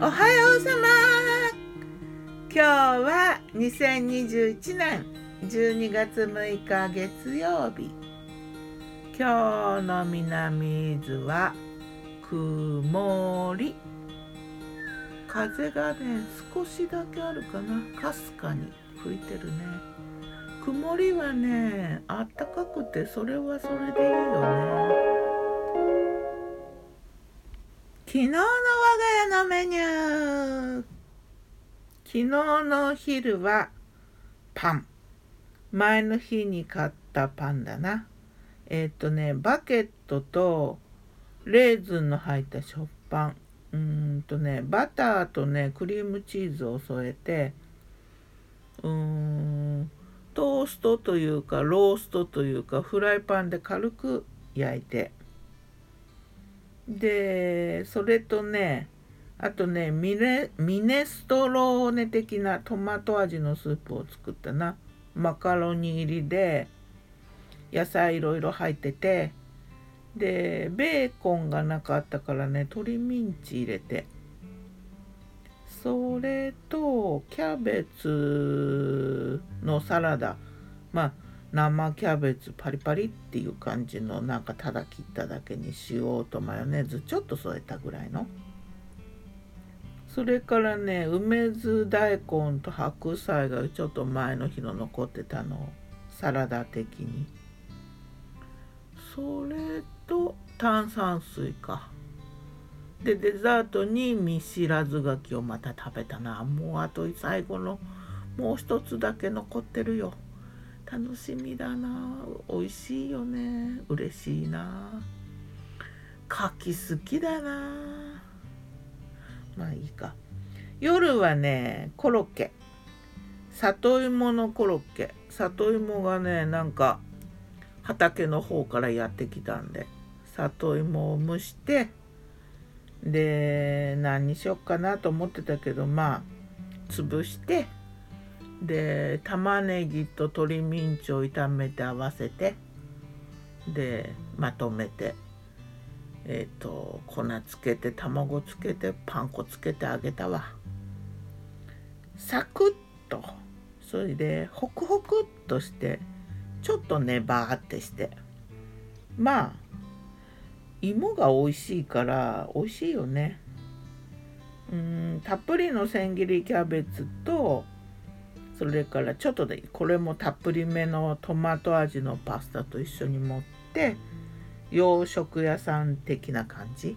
おはようさま今日は2021年12月6日月曜日。今日の南伊豆は曇り。風がね少しだけあるかな。かすかに吹いてるね。曇りはねあったかくてそれはそれでいいよね。昨日の我が家のメニュー。昨日のお昼はパン。前の日に買ったパンだな。えっ、ー、とねバケットとレーズンの入った食パン。うんとねバターとねクリームチーズを添えて。うーんトーストというかローストというかフライパンで軽く焼いて。でそれとねあとねミネストローネ的なトマト味のスープを作ったな。マカロニ入りで野菜いろいろ入ってて。でベーコンがなかったからね鶏ミンチ入れて。それとキャベツのサラダ。まあ生キャベツパリパリっていう感じのなんかただ切っただけに塩とマヨネーズちょっと添えたぐらいの。それからね梅酢大根と白菜がちょっと前の日の残ってたのサラダ的に。それと炭酸水か。でデザートに見知らず柿をまた食べたな。もうあと最後のもう一つだけ残ってるよ。楽しみだな。美味しいよね。嬉しいな。柿好きだな。まあいいか。夜はねコロッケ。里芋のコロッケ。里芋がねなんか畑の方からやってきたんで。里芋を蒸してで何にしよっかなと思ってたけどまあ潰してで玉ねぎと鶏ミンチを炒めて合わせてでまとめてえっ、ー、と粉つけて卵つけてパン粉つけてあげたわ。サクッと。それでホクホクっとしてちょっとねバーってして。まあ芋が美味しいから美味しいよね。うんたっぷりの千切りキャベツとそれからちょっとでこれもたっぷりめのトマト味のパスタと一緒に持って洋食屋さん的な感じ。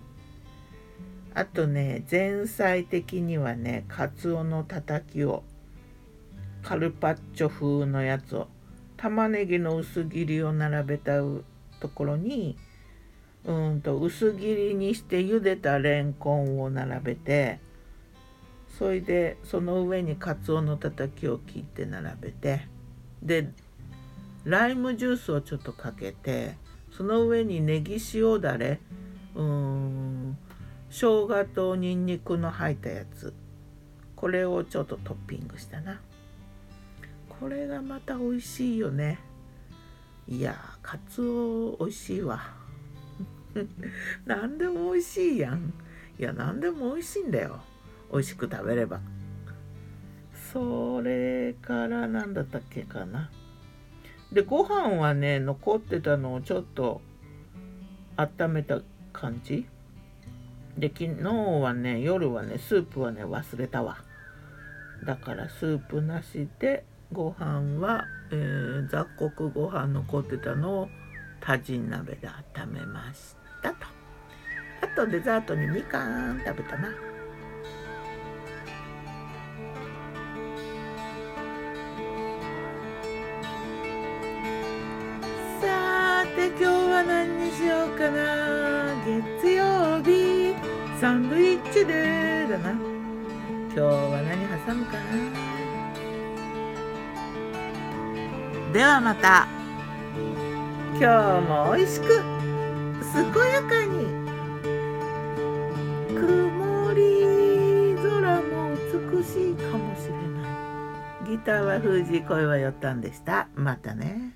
あとね前菜的にはねかつおのたたきをカルパッチョ風のやつを玉ねぎの薄切りを並べたところにうんと薄切りにして茹でたレンコンを並べてそれでその上にかつおのたたきを切って並べてでライムジュースをちょっとかけてその上にネギ塩だれうーん生姜とニンニクの入ったやつこれをちょっとトッピングしたな。これがまた美味しいよね。いやかつお美味しいわ。何でも美味しいやん。いや何でも美味しいんだよ。美味しく食べれば。それから何だったっけかな。でご飯はね残ってたのをちょっと温めた感じ。で昨日はね夜はねスープはね忘れたわ。だからスープなしでご飯は、えー、雑穀ご飯残ってたのをタジン鍋で温めましたと。あとデザートにみかん食べたな。何にしようかな。月曜日サンドイッチでだな。今日は何挟むかな。ではまた。今日も美味しく健やかに。曇り空も美しいかもしれない。ギターは封じ声はよったんでした。またね。